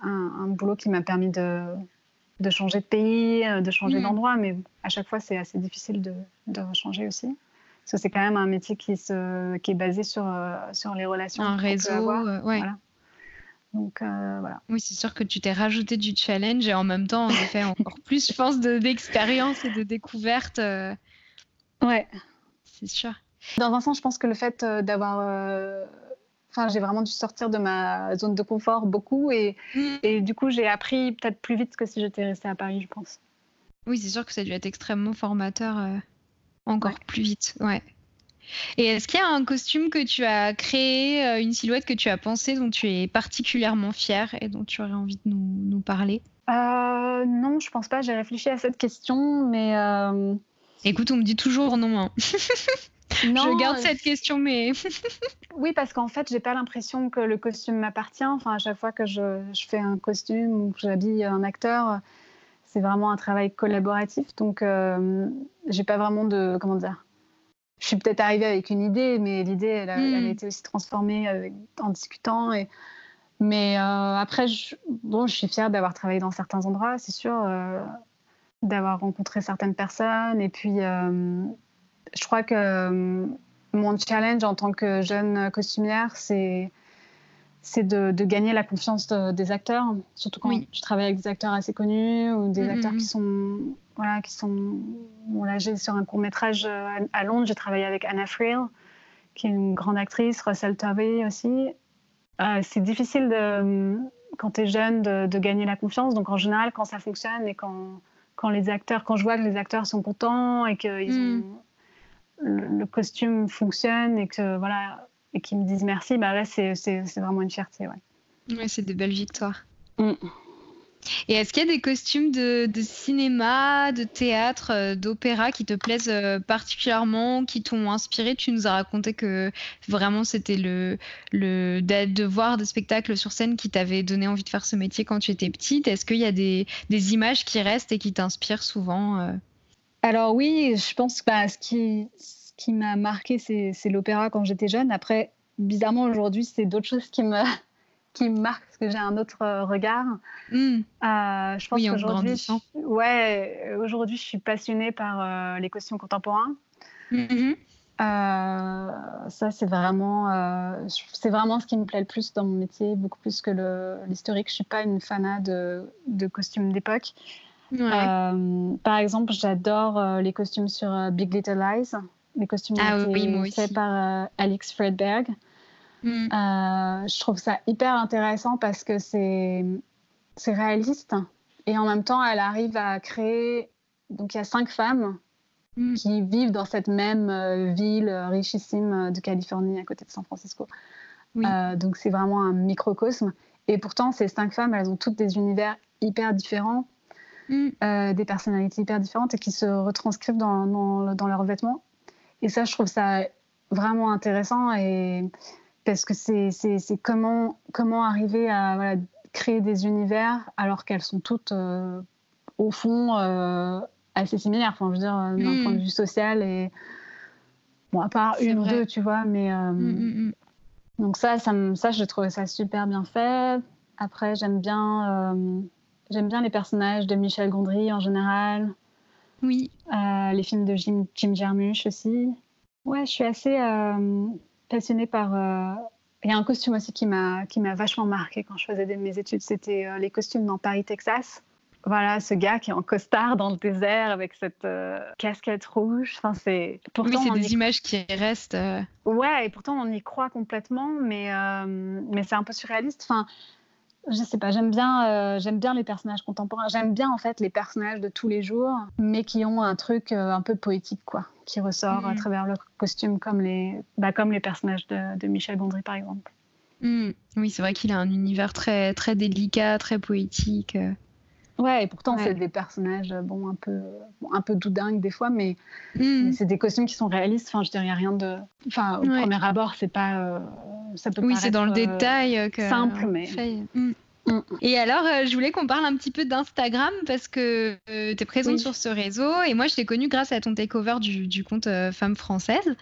un, boulot qui m'a permis de, de, changer de pays, euh, de changer mm. d'endroit. Mais à chaque fois, c'est assez difficile de, de changer aussi. Parce que c'est quand même un métier qui, se, qui est basé sur, euh, sur les relations. Un réseau, ouais. Donc voilà. Oui, c'est sûr que tu t'es rajouté du challenge et en même temps, en effet, encore [LAUGHS] plus, je pense, d'expérience et de découverte. Ouais. C'est sûr. Dans un sens, je pense que le fait euh, d'avoir. Euh, enfin, j'ai vraiment dû sortir de ma zone de confort beaucoup et, mm. et du coup, j'ai appris peut-être plus vite que si j'étais restée à Paris, je pense. Oui, c'est sûr que ça a dû être extrêmement formateur euh, encore plus vite. Ouais. Et est-ce qu'il y a un costume que tu as créé, une silhouette que tu as pensée dont tu es particulièrement fière et dont tu aurais envie de nous, nous parler? Non, je pense pas. J'ai réfléchi à cette question, mais. Écoute, on me dit toujours non. Hein. [LAUGHS] je garde euh, cette question, mais. [LAUGHS] oui, parce qu'en fait, j'ai pas l'impression que le costume m'appartient. Enfin, à chaque fois que je, fais un costume ou que j'habille un acteur, c'est vraiment un travail collaboratif. Donc, euh, j'ai pas vraiment de. Comment dire Je suis peut-être arrivée avec une idée, mais l'idée, elle, a hmm. été aussi transformée en discutant. Et... Mais euh, après, je, bon, je suis fière d'avoir travaillé dans certains endroits, c'est sûr, d'avoir rencontré certaines personnes. Et puis je crois que euh, mon challenge en tant que jeune costumière, c'est c'est de, gagner la confiance des acteurs, surtout quand tu travailles avec des acteurs assez connus ou des mm-hmm. acteurs qui sont voilà qui sont là j'ai sur un court métrage euh, à, Londres j'ai travaillé avec Anna Friel qui est une grande actrice Russell Tovey aussi euh, c'est difficile de, quand tu es jeune de, de, gagner la confiance donc en général quand ça fonctionne et quand quand les acteurs quand je vois que les acteurs sont contents et qu'ils mm. ont le, costume fonctionne et que voilà et qu'ils me disent merci, bah là c'est vraiment une fierté. Ouais, ouais c'est des belles victoires. Mm. Et est-ce qu'il y a des costumes de, cinéma, de théâtre, euh, d'opéra qui te plaisent euh, particulièrement, qui t'ont inspiré? Tu nous as raconté que vraiment c'était le, le de voir des spectacles sur scène qui t'avaient donné envie de faire ce métier quand tu étais petite. Est-ce qu'il y a des, des, images qui restent et qui t'inspirent souvent euh? Alors oui, je pense que bah, ce qui, qui m'a marqué, c'est l'opéra quand j'étais jeune. Après, bizarrement, aujourd'hui, c'est d'autres choses qui me, [LAUGHS] qui me marquent parce que j'ai un autre euh, regard. Hmm. Euh, je pense qu'aujourd'hui, ouais, aujourd'hui, je suis passionnée par euh, les costumes contemporains. Mm-hmm. ça, c'est vraiment, c'est vraiment ce qui me plaît le plus dans mon métier, beaucoup plus que l'historique. Je suis pas une fanat de, de costumes d'époque. Par exemple, j'adore les costumes sur Big Little Lies. Les costumes ah, faits par Alex Fredberg. Mm. je trouve ça hyper intéressant parce que c'est réaliste et en même temps, elle arrive à créer. Donc, il y a cinq femmes mm. qui vivent dans cette même ville richissime de Californie à côté de San Francisco. donc, c'est vraiment un microcosme. Et pourtant, ces cinq femmes, elles ont toutes des univers hyper différents Mm. Euh, des personnalités hyper différentes et qui se retranscrivent dans, dans, leurs vêtements. Et ça, je trouve ça vraiment intéressant et parce que c'est comment, comment arriver à créer des univers alors qu'elles sont toutes, euh, au fond, euh, assez similaires. Enfin, je veux dire, d'un point de vue social et bon, à part une ou deux, tu vois, mais donc ça, ça, ça, j'ai trouvé ça super bien fait. Après, j'aime bien, j'aime bien les personnages de Michel Gondry en général. Oui. Euh, les films de Jim, Jim Jarmusch aussi. Ouais, je suis assez euh, passionnée par. Euh, il y a un costume aussi qui m'a qui m'a vachement marqué quand je faisais mes études. C'était les costumes dans Paris, Texas. Voilà, ce gars qui est en costard dans le désert avec cette casquette rouge. Enfin, c'est. Pourtant, oui, c'est des images qui restent. Ouais, et pourtant on y croit complètement, mais mais c'est un peu surréaliste. Enfin, je sais pas, j'aime bien, euh, j'aime bien les personnages contemporains. J'aime bien en fait les personnages de tous les jours, mais qui ont un truc euh, un peu poétique, quoi, qui ressort à mm. travers leur costume, comme les, bah, comme les personnages de, de Michel Gondry, par exemple. Mm. Oui, c'est vrai qu'il a un univers très, très délicat, très poétique. Euh. Ouais, et pourtant, c'est des personnages bon, un, peu, un peu doudingues des fois, mais, hmm. c'est des costumes qui sont réalistes. Enfin, je dirais rien de. Enfin, au premier abord, c'est pas. Euh, ça peut oui, c'est dans le détail euh, que. Simple, mais. Mm. Et alors, euh, je voulais qu'on parle un petit peu d'Instagram parce que euh, tu es présente sur ce réseau et moi, je t'ai connue grâce à ton takeover du, du compte euh, Femme Française.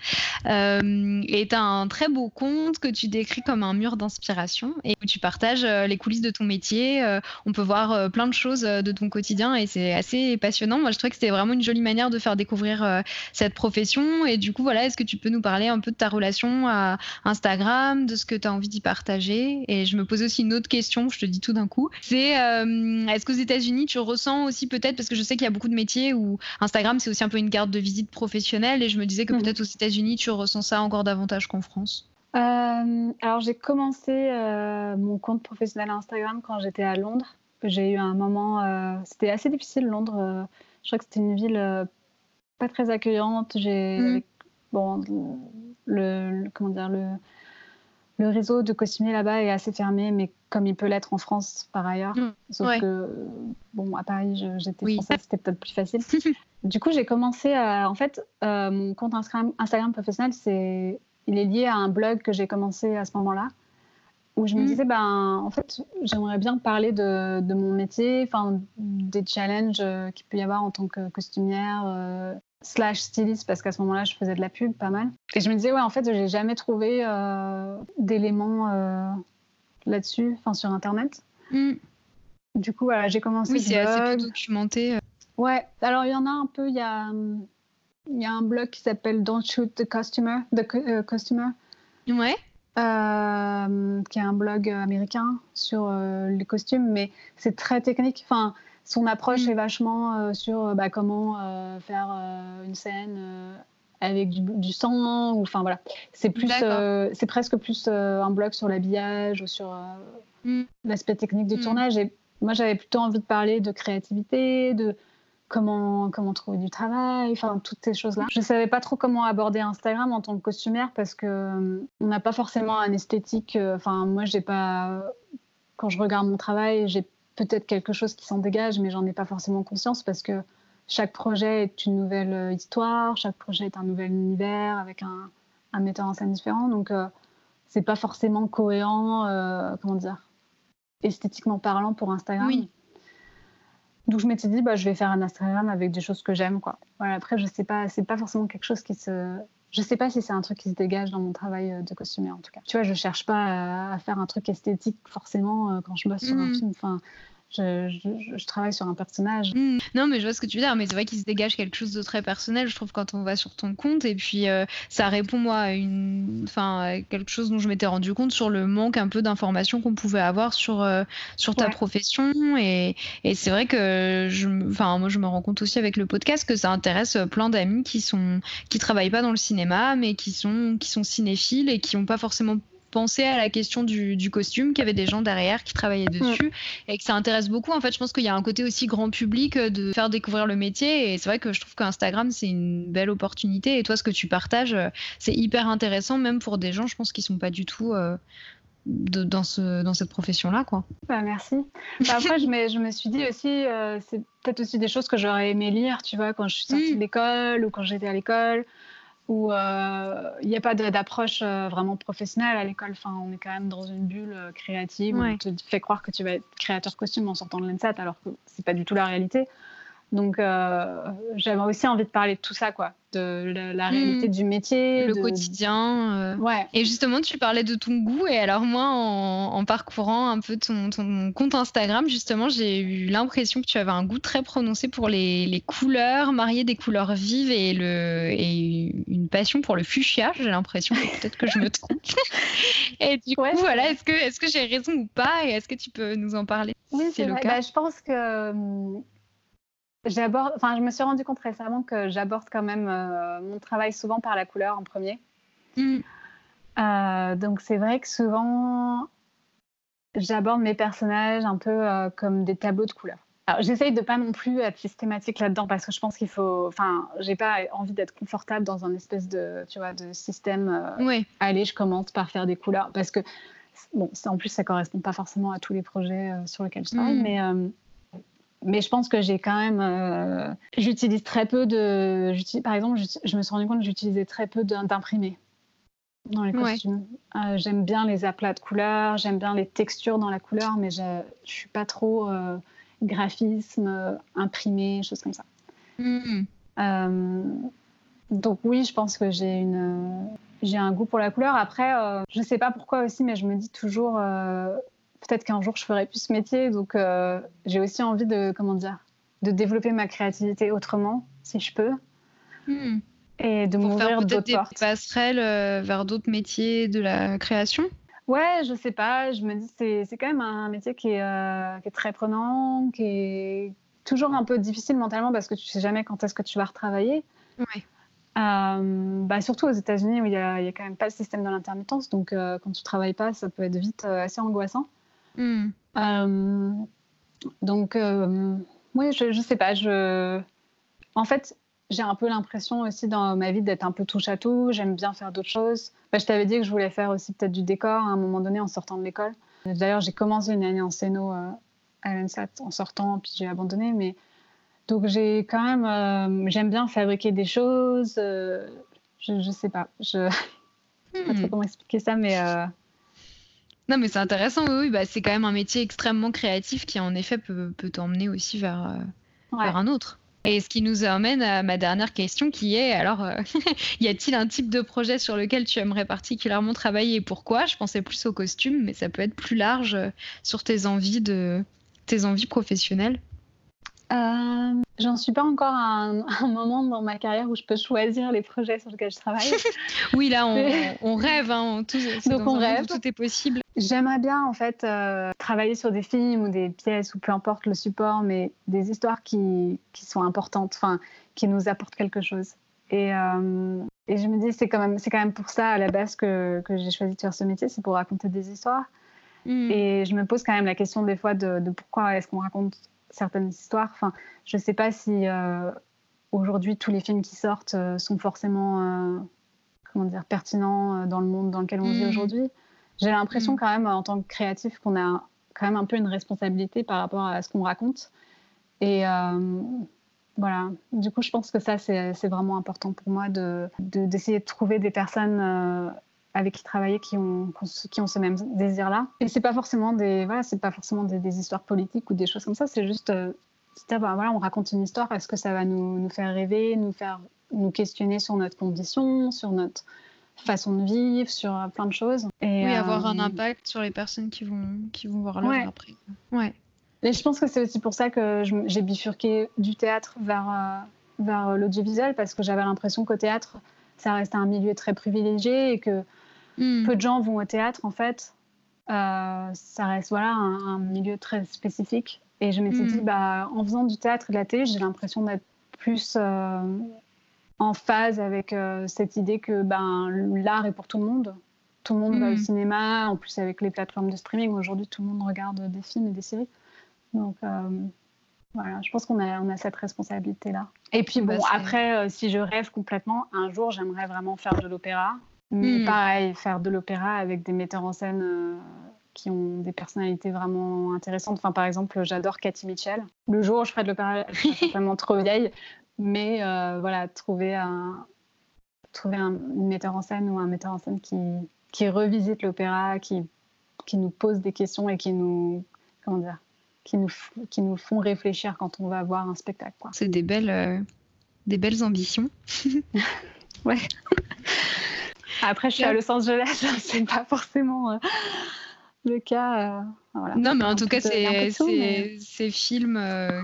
et tu as un très beau compte que tu décris comme un mur d'inspiration et où tu partages les coulisses de ton métier. on peut voir plein de choses de ton quotidien et c'est assez passionnant. Moi, je trouvais que c'était vraiment une jolie manière de faire découvrir cette profession. Et du coup, voilà, est-ce que tu peux nous parler un peu de ta relation à Instagram, de ce que tu as envie d'y partager? Et je me pose aussi une autre question, je te dis tout d'un coup. C'est euh, est-ce qu'aux États-Unis, tu ressens aussi peut-être, parce que je sais qu'il y a beaucoup de métiers où Instagram, c'est aussi un peu une carte de visite professionnelle, et je me disais que mhm. peut-être aux États-Unis, tu ressens ça encore davantage qu'en France. Euh, alors j'ai commencé euh, mon compte professionnel Instagram quand j'étais à Londres. J'ai eu un moment, c'était assez difficile Londres. je crois que c'était une ville pas très accueillante. J'ai mhm. bon le, comment dire le le réseau de costumiers là-bas est assez fermé, mais comme il peut l'être en France par ailleurs. Mm. Sauf que, bon, à Paris, j'étais française, c'était peut-être plus facile. [LAUGHS] du coup, j'ai commencé à. En fait, euh, mon compte Instagram, Instagram professionnel, c'est, il est lié à un blog que j'ai commencé à ce moment-là, où je me mm. disais, ben, en fait, j'aimerais bien parler de, de mon métier, des challenges qu'il peut y avoir en tant que costumière, euh, slash styliste parce qu'à ce moment-là, je faisais de la pub pas mal. Et je me disais, ouais, en fait, j'ai jamais trouvé euh, d'éléments euh, là-dessus, enfin sur Internet. Hmm. Du coup, voilà, j'ai commencé. Oui, c'est assez peu documenté. Euh. Ouais, alors il y en a un peu. Il y a, il y a un blog qui s'appelle Don't Shoot the Customer. The Customer. Ouais. qui est un blog américain sur les costumes, mais c'est très technique. Enfin, son approche mm. est vachement euh, sur euh, bah, comment euh, faire une scène avec du, sang ou enfin voilà c'est plus c'est presque plus un blog sur l'habillage ou sur mm. l'aspect technique du mm. tournage et moi j'avais plutôt envie de parler de créativité de comment comment trouver du travail enfin toutes ces choses là je savais pas trop comment aborder Instagram en tant que costumière parce que on n'a pas forcément un esthétique enfin moi j'ai pas quand je regarde mon travail j'ai peut-être quelque chose qui s'en dégage, mais j'en ai pas forcément conscience parce que chaque projet est une nouvelle euh, histoire, chaque projet est un nouvel univers avec un, un metteur en scène différent. Donc, euh, c'est pas forcément cohérent, euh, comment dire, esthétiquement parlant pour Instagram. Oui. Donc, je m'étais dit, bah, je vais faire un Instagram avec des choses que j'aime, quoi. Voilà, après, je sais pas, c'est pas forcément quelque chose qui se. Je sais pas si c'est un truc qui se dégage dans mon travail de costumier, en tout cas. Tu vois, je cherche pas à, faire un truc esthétique forcément quand je bosse sur un mm. film. Enfin, je, travaille sur un personnage. Mmh. Non, mais je vois ce que tu veux dire, mais c'est vrai qu'il se dégage quelque chose de très personnel, je trouve, quand on va sur ton compte. Et puis, euh, ça répond, moi, à, une... enfin, quelque chose dont je m'étais rendu compte sur le manque un peu d'informations qu'on pouvait avoir sur, euh, sur ta profession. Et, et c'est vrai que, je... enfin, moi, je me rends compte aussi avec le podcast que ça intéresse plein d'amis qui sont qui travaillent pas dans le cinéma, mais qui sont, qui sont cinéphiles et qui n'ont pas forcément penser à la question du, costume, qu'il y avait des gens derrière qui travaillaient dessus et que ça intéresse beaucoup. En fait, je pense qu'il y a un côté aussi grand public euh, de faire découvrir le métier et c'est vrai que je trouve qu'Instagram, c'est une belle opportunité et toi, ce que tu partages, euh, c'est hyper intéressant, même pour des gens, je pense, qui sont pas du tout. Euh, dans, ce, dans cette profession-là. quoi. Bah, merci. Bah, après, je, me, je me suis dit aussi, c'est peut-être aussi des choses que j'aurais aimé lire, tu vois, quand je suis sortie de l'école ou quand j'étais à l'école où euh, il n'y a pas d'approche euh, vraiment professionnelle à l'école. Enfin, on est quand même dans une bulle euh, créative. On te fait croire que tu vas être créateur costume en sortant de l'ENSAT, alors que c'est pas du tout la réalité. Donc, euh, j'avais aussi envie de parler de tout ça, quoi, de la, réalité hmm. du métier, le quotidien. Euh. Ouais. Et justement, tu parlais de ton goût, et alors moi, en, parcourant un peu ton, compte Instagram, justement, j'ai eu l'impression que tu avais un goût très prononcé pour les, couleurs, marier des couleurs vives et, le, et une passion pour le fuchsia. J'ai l'impression, [LAUGHS] peut-être que je me trompe. [LAUGHS] et du coup, voilà, est-ce que, est-ce que j'ai raison ou pas, et est-ce que tu peux nous en parler Oui, c'est le cas? Bah, je pense que hum, J'aborde, enfin, je me suis rendu compte récemment que j'aborde quand même euh, mon travail souvent par la couleur en premier. Mm. Euh, donc c'est vrai que souvent j'aborde mes personnages un peu euh, comme des tableaux de couleurs. Alors j'essaye de pas non plus être systématique là-dedans parce que je pense qu'il faut, enfin, j'ai pas envie d'être confortable dans un espèce de, tu vois, de système. Oui. Allez, je commence par faire des couleurs parce que bon, en plus ça correspond pas forcément à tous les projets sur lesquels je travaille, mm. mais mais je pense que j'ai quand même. Euh, j'utilise très peu de. Par exemple, je, me suis rendu compte que j'utilisais très peu d'imprimés dans les costumes. Euh, j'aime bien les aplats de couleurs, j'aime bien les textures dans la couleur, mais je ne suis pas trop euh, graphisme, imprimé, choses comme ça. Hmm. donc, oui, je pense que j'ai une. J'ai un goût pour la couleur. Après, je ne sais pas pourquoi aussi, mais je me dis toujours peut-être qu'un jour je ferai plus ce métier. Donc euh, j'ai aussi envie de, comment dire, de développer ma créativité autrement, si je peux. Hmm. Et de m'ouvrir d'autres portes. Des passerelles euh, vers d'autres métiers de la création? Ouais, je sais pas. Je me dis c'est c'est quand même un métier qui est, euh, qui est, très prenant, qui est toujours un peu difficile mentalement parce que tu sais jamais quand est-ce que tu vas retravailler. Ouais. bah surtout aux États-Unis où il n'y a, a, quand même pas le système de l'intermittence, donc quand tu travailles pas, ça peut être vite assez angoissant. Hmm. Euh, donc, euh, oui, je, je sais pas. Je... En fait, j'ai un peu l'impression aussi dans ma vie d'être un peu touche à tout. J'aime bien faire d'autres choses. Bah, je t'avais dit que je voulais faire aussi peut-être du décor à un moment donné en sortant de l'école. D'ailleurs, j'ai commencé une année en scéno euh, à l'ENSAT en sortant, puis j'ai abandonné. Mais donc j'ai quand même, j'aime bien fabriquer des choses. je, je sais pas, [LAUGHS] je sais pas trop hmm. comment expliquer ça, mais non, mais c'est intéressant, oui, bah, c'est quand même un métier extrêmement créatif qui, en effet, peut, peut t'emmener aussi vers, euh, vers un autre. Et ce qui nous amène à ma dernière question qui est alors, euh, [LAUGHS] y a-t-il un type de projet sur lequel tu aimerais particulièrement travailler et pourquoi? Je pensais plus au costume, mais ça peut être plus large euh, sur tes envies, de, tes envies professionnelles. Euh, J'en suis pas encore à [LAUGHS] un, moment dans ma carrière où je peux choisir les projets sur lesquels je travaille. [LAUGHS] oui, là, on, rêve. Hein, tout, Donc, on rêve. Tout est possible. J'aimerais bien, en fait, euh, travailler sur des films ou des pièces, ou peu importe le support, mais des histoires qui, qui sont importantes, enfin, qui nous apportent quelque chose. Et, euh, et je me dis, c'est quand, même, quand même pour ça, à la base, que, que j'ai choisi de faire ce métier, c'est pour raconter des histoires. Hmm. Et je me pose quand même la question des fois de, de pourquoi est-ce qu'on raconte certaines histoires. Enfin, je ne sais pas si euh, aujourd'hui tous les films qui sortent euh, sont forcément euh, comment dire, pertinents dans le monde dans lequel on vit mm. aujourd'hui. J'ai l'impression mm. quand même en tant que créatif qu'on a quand même un peu une responsabilité par rapport à ce qu'on raconte. Et voilà, du coup, je pense que ça, c'est vraiment important pour moi d'essayer de, d'essayer de, trouver des personnes avec qui travailler qui ont, qui ont ce même désir-là. Et c'est pas forcément des, voilà, c'est pas forcément des, histoires politiques ou des choses comme ça. C'est juste, euh, voilà, on raconte une histoire. Est-ce que ça va nous, nous, faire rêver, nous faire nous questionner sur notre condition, sur notre façon de vivre, sur euh, plein de choses? Et, oui, avoir un euh, impact sur les personnes qui vont, qui vont voir l'œuvre après. Ouais. Et je pense que c'est aussi pour ça que j'ai bifurqué du théâtre vers, vers l'audiovisuel, parce que j'avais l'impression qu'au théâtre, ça reste un milieu très privilégié et que Hmm. Peu de gens vont au théâtre, en fait. Euh, ça reste voilà, un, milieu très spécifique. Et je m'étais dit, hmm. bah, en faisant du théâtre et de la télé, j'ai l'impression d'être plus euh, en phase avec euh, cette idée que ben, l'art est pour tout le monde. Tout le monde va au hmm. cinéma, en plus avec les plateformes de streaming. Aujourd'hui, tout le monde regarde des films et des séries. Donc voilà, je pense qu'on a, on a cette responsabilité-là. Et puis bon, bah, après, si je rêve complètement, un jour, j'aimerais vraiment faire de l'opéra. Mais hmm. pareil, faire de l'opéra avec des metteurs en scène euh, qui ont des personnalités vraiment intéressantes. Enfin, par exemple, j'adore Cathy Mitchell. Le jour où je ferai de l'opéra, je serai [LAUGHS] vraiment trop vieille. Mais euh, voilà, trouver un, trouver un, metteur en scène ou un metteur en scène qui, qui revisite l'opéra, qui, qui nous pose des questions et qui nous, comment dire, qui nous, qui nous font réfléchir quand on va voir un spectacle. C'est des belles, des belles ambitions. [LAUGHS] ouais. Après, je suis à Los Angeles, [LAUGHS] c'est pas forcément le cas. Voilà. Non, mais en tout cas, c'est ces films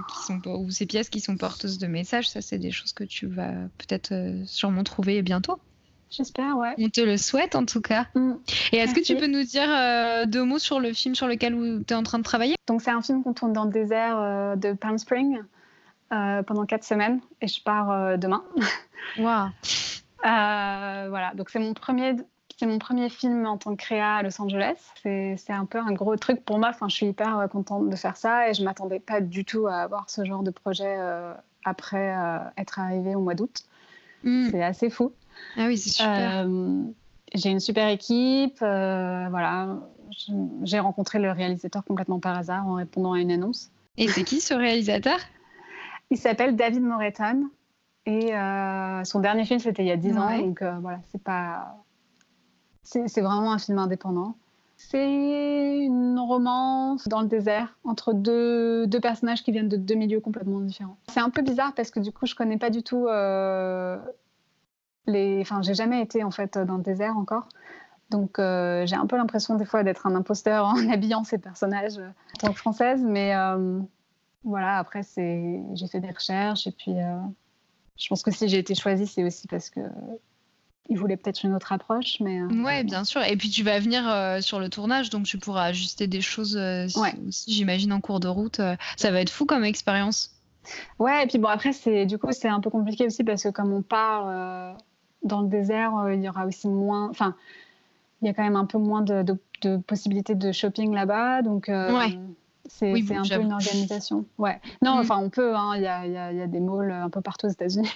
qui sont ou ces pièces qui sont porteuses de messages, ça, c'est des choses que tu vas peut-être sûrement trouver bientôt. J'espère, ouais. On te le souhaite en tout cas. Mm. Et est-ce que tu peux nous dire euh, deux mots sur le film sur lequel tu es en train de travailler? Donc c'est un film qu'on tourne dans le désert euh, de Palm Springs euh, pendant quatre semaines et je pars demain. [LAUGHS] Waouh. voilà, donc c'est mon premier c'est mon premier film en tant que créa à Los Angeles. C'est un peu un gros truc pour moi. Enfin, je suis hyper contente de faire ça et je m'attendais pas du tout à avoir ce genre de projet après être arrivée au mois d'août. Mm. C'est assez fou. Ah oui, c'est super. Euh, j'ai une super équipe. Euh, voilà, j'ai rencontré le réalisateur complètement par hasard en répondant à une annonce. Et c'est qui ce réalisateur? Il s'appelle David Moreton. Et euh, son dernier film, c'était il y a 10 ans. Donc voilà, c'est pas. C'est vraiment un film indépendant. C'est une romance dans le désert entre deux, deux, personnages qui viennent de deux milieux complètement différents. C'est un peu bizarre parce que du coup, je connais pas du tout les... Enfin, j'ai jamais été en fait dans le désert encore. Donc euh, j'ai un peu l'impression des fois d'être un imposteur [LAUGHS] en habillant ces personnages euh, en tant que française. Mais euh, voilà, après, j'ai fait des recherches et puis je pense que si j'ai été choisie, c'est aussi parce que il voulait peut-être une autre approche. Mais, ouais, bien sûr. Et puis tu vas venir sur le tournage, donc tu pourras ajuster des choses aussi, j'imagine, en cours de route. ça va être fou comme expérience. Ouais, et puis bon, après, du coup, c'est un peu compliqué aussi parce que comme on part dans le désert, euh, il y aura aussi moins. Enfin, il y a quand même un peu moins de, possibilités de shopping là-bas. Donc, euh, c'est un peu une organisation. Ouais. Non, mm. enfin, on peut. Hein, il y, a, y, a, des malls un peu partout aux États-Unis.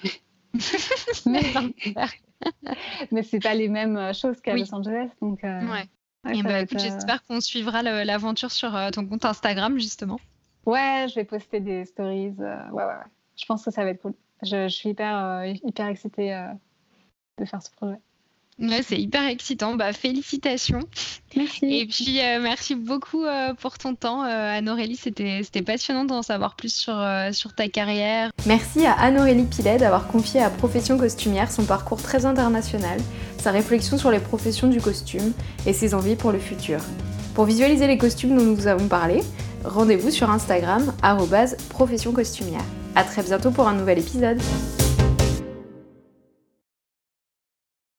mais [LAUGHS] [LAUGHS] mais c'est pas les mêmes choses qu'à Los Angeles. Donc, euh, ouais. Bah, j'espère qu'on suivra l'aventure sur ton compte Instagram, justement. Ouais, je vais poster des stories. ouais, ouais, ouais. Je pense que ça va être cool. Je, je suis hyper, hyper excitée de faire ce projet. Ouais, c'est hyper excitant. Bah, félicitations. Merci. Et puis, euh, merci beaucoup euh, pour ton temps, euh, Anne-Aurélie. C'était passionnant d'en savoir plus sur, sur ta carrière. Merci à Anne-Aurélie Pilet d'avoir confié à Profession Costumière son parcours très international, sa réflexion sur les professions du costume et ses envies pour le futur. Pour visualiser les costumes dont nous vous avons parlé, rendez-vous sur Instagram, profession costumière. A très bientôt pour un nouvel épisode.